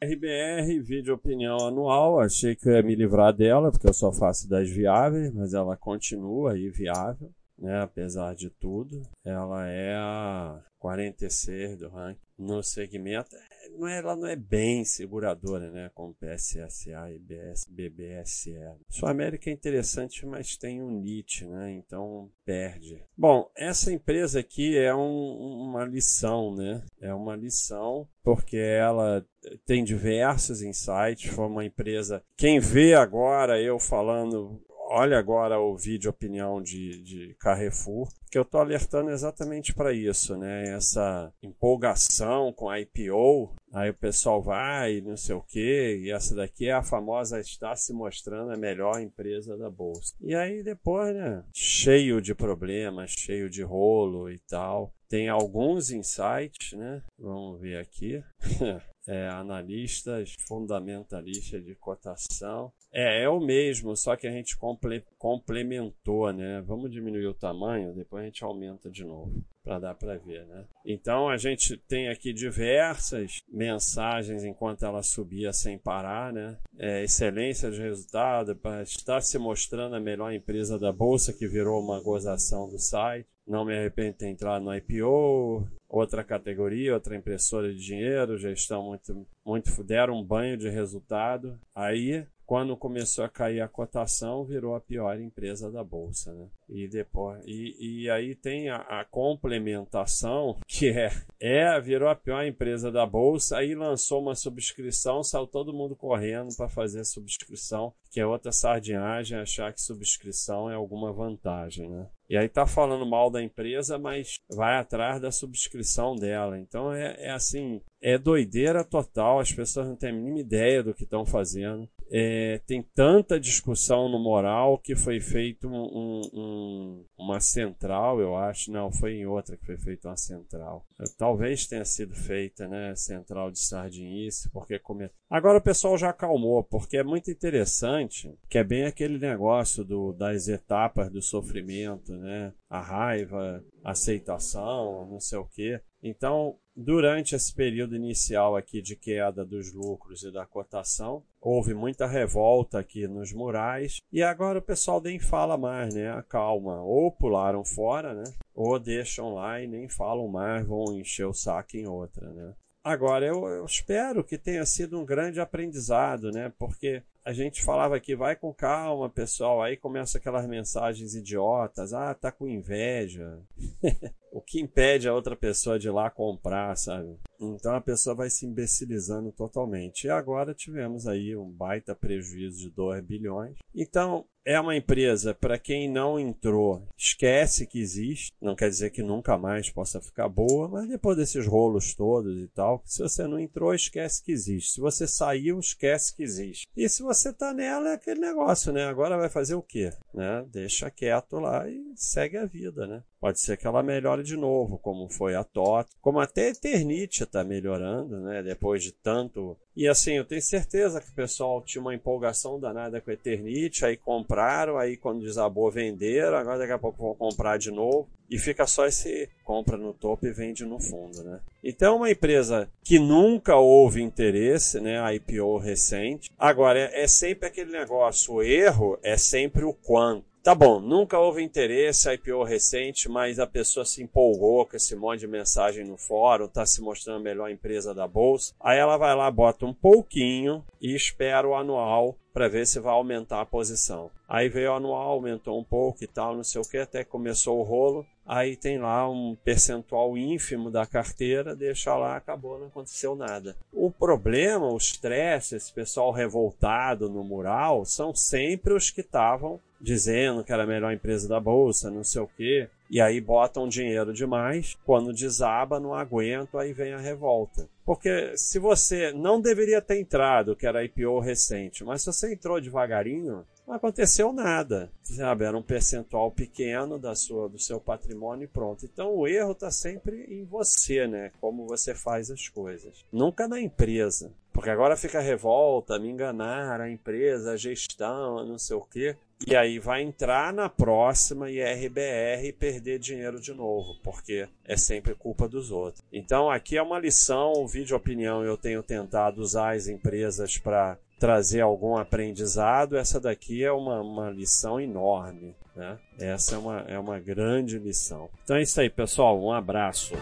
RBR, vídeo opinião anual, achei que eu ia me livrar dela, porque eu só faço das viáveis, mas ela continua aí viável, né, apesar de tudo. Ela é a 46 do ranking no segmento não é, ela não é bem seguradora, né? Como PSSA e BS, BBSE. Sua América é interessante, mas tem um NIT, né? Então perde. Bom, essa empresa aqui é um, uma lição, né? É uma lição porque ela tem diversos insights. Foi uma empresa. Quem vê agora eu falando olha agora o vídeo opinião de, de Carrefour, que eu estou alertando exatamente para isso, né? Essa empolgação com a IPO, aí o pessoal vai, não sei o quê, e essa daqui é a famosa está se mostrando a melhor empresa da bolsa. E aí depois, né? Cheio de problemas, cheio de rolo e tal. Tem alguns insights, né? Vamos ver aqui. é, analistas, fundamentalistas de cotação. É, é o mesmo, só que a gente comple complementou, né? Vamos diminuir o tamanho, depois a gente aumenta de novo, para dar para ver, né? Então a gente tem aqui diversas mensagens enquanto ela subia sem parar, né? É, excelência de resultado, para estar se mostrando a melhor empresa da bolsa, que virou uma gozação do site. Não me arrependo de ter entrado no IPO, outra categoria, outra impressora de dinheiro, já estão muito, muito deram um banho de resultado. Aí quando começou a cair a cotação, virou a pior empresa da bolsa, né? E depois e, e aí tem a, a, complementação que é é virou a pior empresa da bolsa, aí lançou uma subscrição, saiu todo mundo correndo para fazer a subscrição, que é outra sardinhagem achar que subscrição é alguma vantagem, né? E aí tá falando mal da empresa, mas vai atrás da subscrição dela. Então é, é assim, é doideira total, as pessoas não têm a mínima ideia do que estão fazendo. É, tem tanta discussão no moral que foi feito um, um, uma central, eu acho. Não, foi em outra que foi feita uma central. Talvez tenha sido feita, né? Central de sardinice, porque come... Agora o pessoal já acalmou, porque é muito interessante, que é bem aquele negócio do, das etapas do sofrimento, né? A raiva, a aceitação, não sei o quê. Então, durante esse período inicial aqui de queda dos lucros e da cotação, houve muita revolta aqui nos murais e agora o pessoal nem fala mais, né? Acalma, ou pularam fora, né? Ou deixam lá e nem falam mais, vão encher o saco em outra, né? Agora, eu, eu, espero que tenha sido um grande aprendizado, né? Porque a gente falava que vai com calma, pessoal, aí começa aquelas mensagens idiotas, ah, tá com inveja. o que impede a outra pessoa de ir lá comprar, sabe? Então a pessoa vai se imbecilizando totalmente. E agora tivemos aí um baita prejuízo de 2 bilhões. Então, é uma empresa, para quem não entrou, esquece que existe. Não quer dizer que nunca mais possa ficar boa, mas depois desses rolos todos e tal, se você não entrou, esquece que existe. Se você saiu, esquece que existe. E se você tá nela, é aquele negócio, né? Agora vai fazer o quê? Né? Deixa quieto lá e segue a vida, né? Pode ser que ela melhore de novo, como foi a TOT, como até a Eternite está melhorando, né? Depois de tanto. E assim, eu tenho certeza que o pessoal tinha uma empolgação danada com a Eternite, aí compraram, aí quando desabou venderam, agora daqui a pouco vão comprar de novo. E fica só esse compra no topo e vende no fundo, né? Então, uma empresa que nunca houve interesse, né? A IPO recente. Agora, é, é sempre aquele negócio, o erro é sempre o quanto. Tá bom, nunca houve interesse, IPO recente, mas a pessoa se empolgou com esse monte de mensagem no fórum, tá se mostrando a melhor empresa da bolsa. Aí ela vai lá, bota um pouquinho e espera o anual para ver se vai aumentar a posição. Aí veio anual, aumentou um pouco e tal, não sei o que, até começou o rolo. Aí tem lá um percentual ínfimo da carteira, deixa lá, acabou, não aconteceu nada. O problema, o estresse, esse pessoal revoltado no mural, são sempre os que estavam dizendo que era a melhor empresa da bolsa, não sei o quê. E aí botam dinheiro demais, quando desaba, não aguento, aí vem a revolta. Porque se você não deveria ter entrado, que era IPO recente, mas se você entrou devagarinho, não aconteceu nada. Sabe? Era um percentual pequeno da sua, do seu patrimônio e pronto. Então o erro está sempre em você, né? Como você faz as coisas. Nunca na empresa. Porque agora fica revolta, me enganar, a empresa, a gestão, não sei o quê. E aí vai entrar na próxima IRBR e perder dinheiro de novo, porque é sempre culpa dos outros. Então aqui é uma lição, o vídeo opinião eu tenho tentado usar as empresas para trazer algum aprendizado, essa daqui é uma, uma lição enorme. Né? Essa é uma, é uma grande lição. Então é isso aí, pessoal. Um abraço.